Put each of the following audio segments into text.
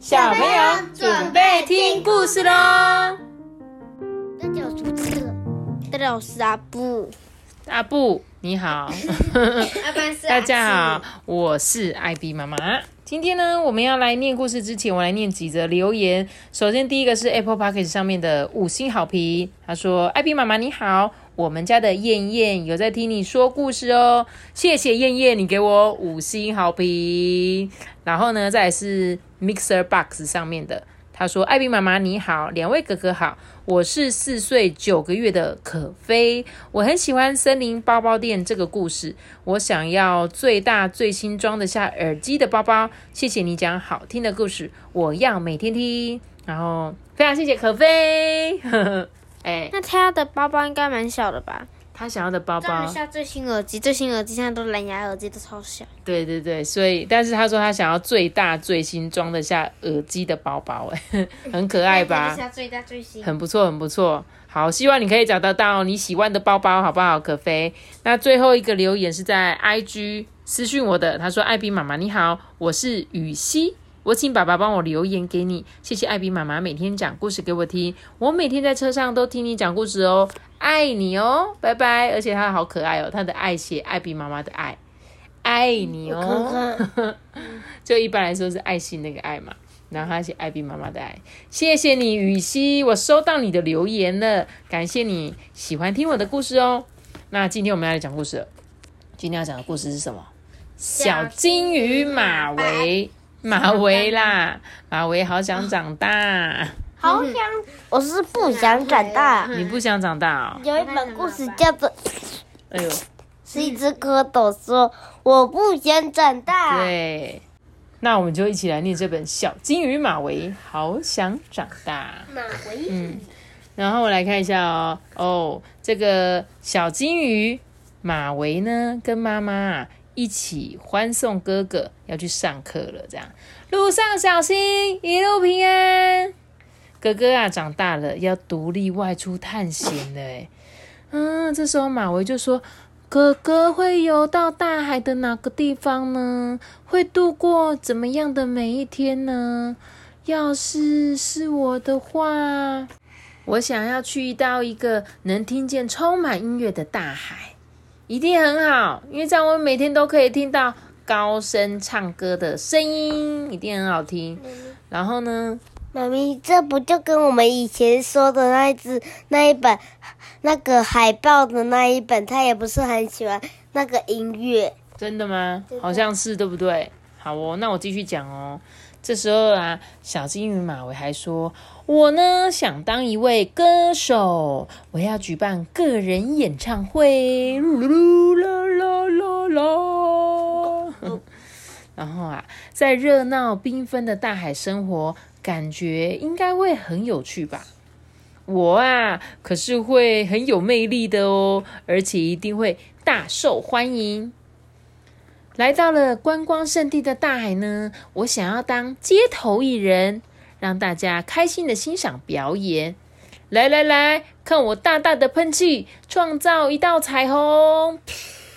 小朋友准备听故事喽！大家好，我是大家好，我是阿布。阿布你好，大家好，我是艾比妈妈。今天呢，我们要来念故事之前，我来念几则留言。首先，第一个是 Apple p o c k e t 上面的五星好评，他说：“艾比妈妈你好，我们家的燕燕有在听你说故事哦，谢谢燕燕，你给我五星好评。”然后呢，再是 Mixer Box 上面的，他说：“艾比妈妈你好，两位哥哥好，我是四岁九个月的可菲，我很喜欢森林包包店这个故事，我想要最大最新装得下耳机的包包。谢谢你讲好听的故事，我要每天听。然后非常谢谢可菲，哎，那他的包包应该蛮小的吧？他想要的包包装得下最新耳机，最新耳机现在都蓝牙耳机都超小。对对对，所以但是他说他想要最大最新装得下耳机的包包，哎，很可爱吧？下最大最新。很不错，很不错。好，希望你可以找得到你喜欢的包包，好不好？可菲。那最后一个留言是在 IG 私讯我的，他说：“艾比妈妈你好，我是雨熙，我请爸爸帮我留言给你，谢谢艾比妈妈每天讲故事给我听，我每天在车上都听你讲故事哦，爱你哦，拜拜。而且他好可爱哦，他的爱写艾比妈妈的爱，爱你哦，就一般来说是爱心那个爱嘛。”然后他写艾比妈妈的爱，谢谢你雨熙，我收到你的留言了，感谢你喜欢听我的故事哦。那今天我们要来讲故事了，今天要讲的故事是什么？小金鱼马维，马维啦，马维好想长大，好想，我是不想长大。你不想长大哦？有一本故事叫做，哎呦，是一只蝌蚪说我不想长大。对，那我们就一起来念这本《小金鱼马维好想长大》。马维，嗯，然后我来看一下哦，哦，这个小金鱼马维呢，跟妈妈啊一起欢送哥哥要去上课了，这样路上小心，一路平安。哥哥啊，长大了，要独立外出探险了，嗯，这时候马维就说。哥哥会游到大海的哪个地方呢？会度过怎么样的每一天呢？要是是我的话，我想要去到一个能听见充满音乐的大海，一定很好，因为这样我每天都可以听到高声唱歌的声音，一定很好听。然后呢，妈咪，这不就跟我们以前说的那一只那一本那个海报的那一本，他也不是很喜欢那个音乐。真的吗？好像是，对不对？好哦，那我继续讲哦。这时候啊，小金鱼马尾还说：“我呢想当一位歌手，我要举办个人演唱会。”啦啦啦啦。然后啊，在热闹缤纷的大海生活，感觉应该会很有趣吧？我啊，可是会很有魅力的哦，而且一定会大受欢迎。来到了观光胜地的大海呢，我想要当街头艺人，让大家开心的欣赏表演。来来来，看我大大的喷气，创造一道彩虹！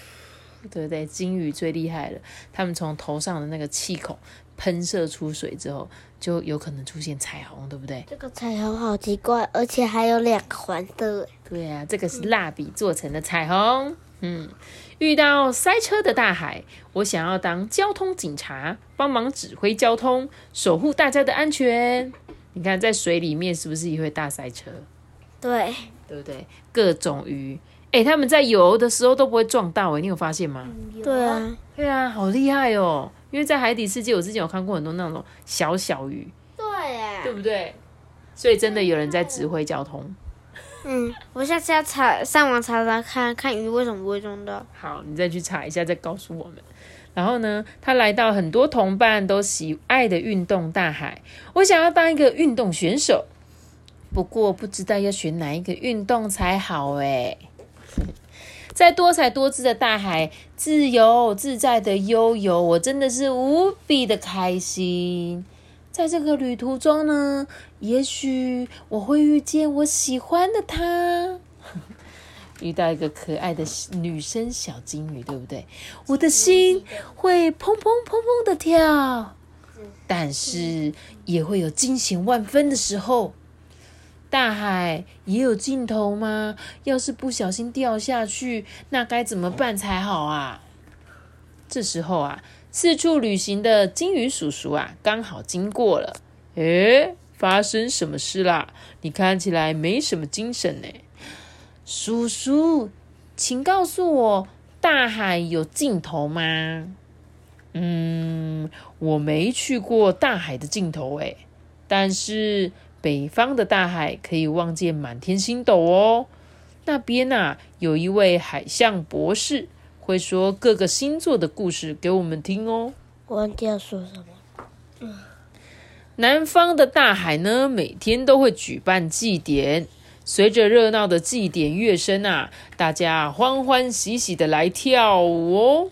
对不对？金鱼最厉害了，他们从头上的那个气孔喷射出水之后，就有可能出现彩虹，对不对？这个彩虹好奇怪，而且还有两个环的。对啊，这个是蜡笔做成的彩虹。嗯，遇到塞车的大海，我想要当交通警察，帮忙指挥交通，守护大家的安全。你看，在水里面是不是也会大塞车？对，对不对？各种鱼，哎，他们在游的时候都不会撞到，哎，你有发现吗？对啊，对啊，好厉害哦！因为在海底世界，我之前有看过很多那种小小鱼，对，对不对？所以真的有人在指挥交通。嗯，我下次要查上网查查看看鱼为什么不会中到。好，你再去查一下，再告诉我们。然后呢，他来到很多同伴都喜爱的运动大海，我想要当一个运动选手，不过不知道要选哪一个运动才好哎。在多彩多姿的大海，自由自在的悠游，我真的是无比的开心。在这个旅途中呢，也许我会遇见我喜欢的他，遇到一个可爱的女生小金鱼，对不对？我的心会砰砰砰砰的跳。但是也会有惊险万分的时候。大海也有尽头吗？要是不小心掉下去，那该怎么办才好啊？这时候啊，四处旅行的金鱼叔叔啊，刚好经过了。诶，发生什么事啦？你看起来没什么精神呢。叔叔，请告诉我，大海有尽头吗？嗯，我没去过大海的尽头诶，但是。北方的大海可以望见满天星斗哦，那边呐有一位海象博士，会说各个星座的故事给我们听哦。我忘记要说什么。嗯南方的大海呢，每天都会举办祭典，随着热闹的祭典乐声啊，大家欢欢喜喜的来跳舞哦。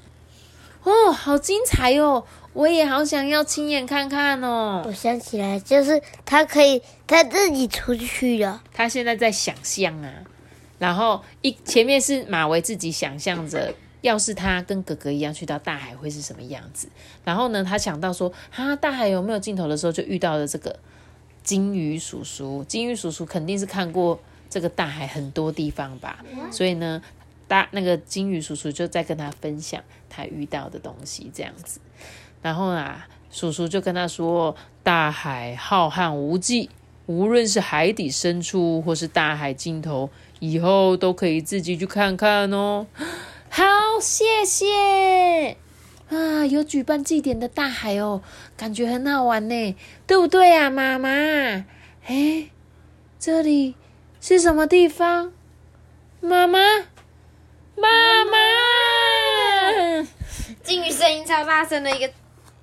哦，好精彩哦！我也好想要亲眼看看哦！我想起来，就是他可以他自己出去了。他现在在想象啊，然后一前面是马维自己想象着，要是他跟哥哥一样去到大海会是什么样子。然后呢，他想到说，哈，大海有没有尽头的时候，就遇到了这个金鱼叔叔。金鱼叔叔肯定是看过这个大海很多地方吧，所以呢，大那个金鱼叔叔就在跟他分享他遇到的东西，这样子。然后啊，叔叔就跟他说：“大海浩瀚无际，无论是海底深处或是大海尽头，以后都可以自己去看看哦。”好，谢谢啊！有举办祭典的大海哦，感觉很好玩呢，对不对啊，妈妈？哎，这里是什么地方？妈妈，妈妈！金鱼声音超大声的一个。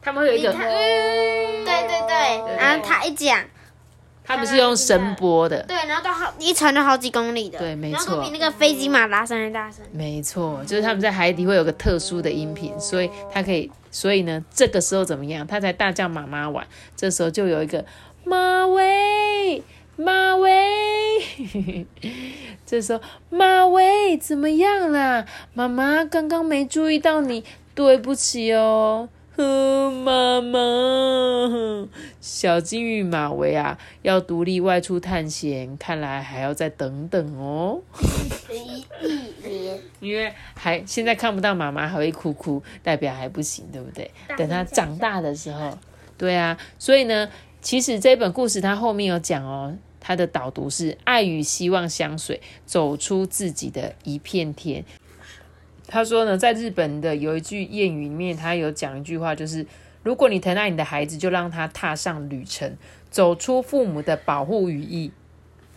他们会有一种，对对对，然后他一讲，他们是用声波的，对，然后到好一传都好几公里的，对，没错，比那个飞机马拉声还大声，没错，就是他们在海底会有个特殊的音频，所以他可以，所以呢，这个时候怎么样？他才大叫妈妈玩，这时候就有一个马威，马威，这时候马威怎么样啦？妈妈刚刚没注意到你，对不起哦。妈妈，小金鱼马维啊，要独立外出探险，看来还要再等等哦。一年，因为还现在看不到妈妈，还会哭哭，代表还不行，对不对？等他长大的时候，对啊。所以呢，其实这本故事它后面有讲哦，它的导读是爱与希望相随，走出自己的一片天。他说呢，在日本的有一句谚语里面，他有讲一句话，就是如果你疼爱你的孩子，就让他踏上旅程，走出父母的保护羽翼，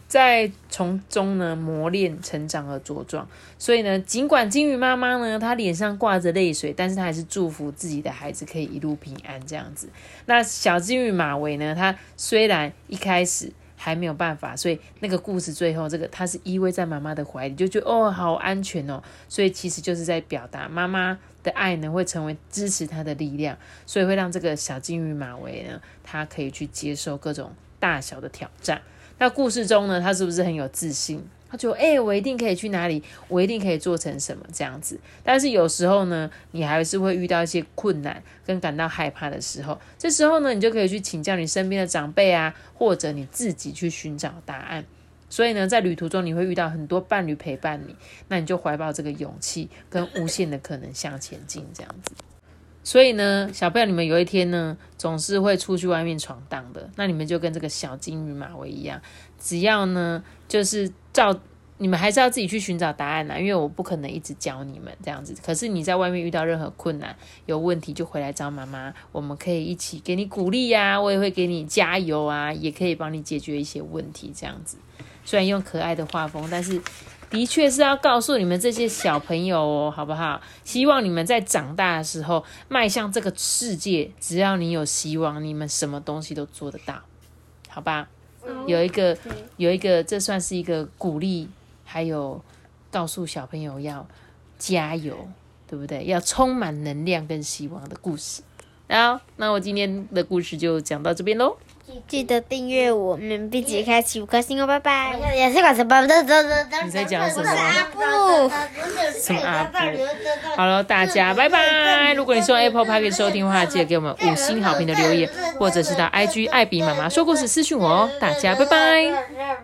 在从中呢磨练、成长而茁壮。所以呢，尽管金鱼妈妈呢，她脸上挂着泪水，但是她还是祝福自己的孩子可以一路平安这样子。那小金鱼马尾呢，它虽然一开始。还没有办法，所以那个故事最后，这个他是依偎在妈妈的怀里，就觉得哦，好安全哦。所以其实就是在表达妈妈的爱呢，会成为支持他的力量，所以会让这个小金鱼马尾呢，他可以去接受各种大小的挑战。那故事中呢，他是不是很有自信？他就哎，我一定可以去哪里，我一定可以做成什么这样子。但是有时候呢，你还是会遇到一些困难跟感到害怕的时候。这时候呢，你就可以去请教你身边的长辈啊，或者你自己去寻找答案。所以呢，在旅途中你会遇到很多伴侣陪伴你，那你就怀抱这个勇气跟无限的可能向前进这样子。所以呢，小朋友，你们有一天呢，总是会出去外面闯荡的。那你们就跟这个小金鱼马尾一样，只要呢，就是照你们还是要自己去寻找答案啦，因为我不可能一直教你们这样子。可是你在外面遇到任何困难、有问题，就回来找妈妈，我们可以一起给你鼓励呀，我也会给你加油啊，也可以帮你解决一些问题这样子。虽然用可爱的画风，但是。的确是要告诉你们这些小朋友哦，好不好？希望你们在长大的时候迈向这个世界，只要你有希望，你们什么东西都做得到，好吧？有一个，有一个，这算是一个鼓励，还有告诉小朋友要加油，对不对？要充满能量跟希望的故事。好，那我今天的故事就讲到这边喽。记得订阅我们，并且开启五颗星哦，拜拜。也是管什么？你在讲什么阿布，什么阿布？好了，大家拜拜！如果你是用 Apple Park 收听的话，记得给我们五星好评的留言，或者是到 IG 艾比妈妈说故事私讯我哦。大家拜拜。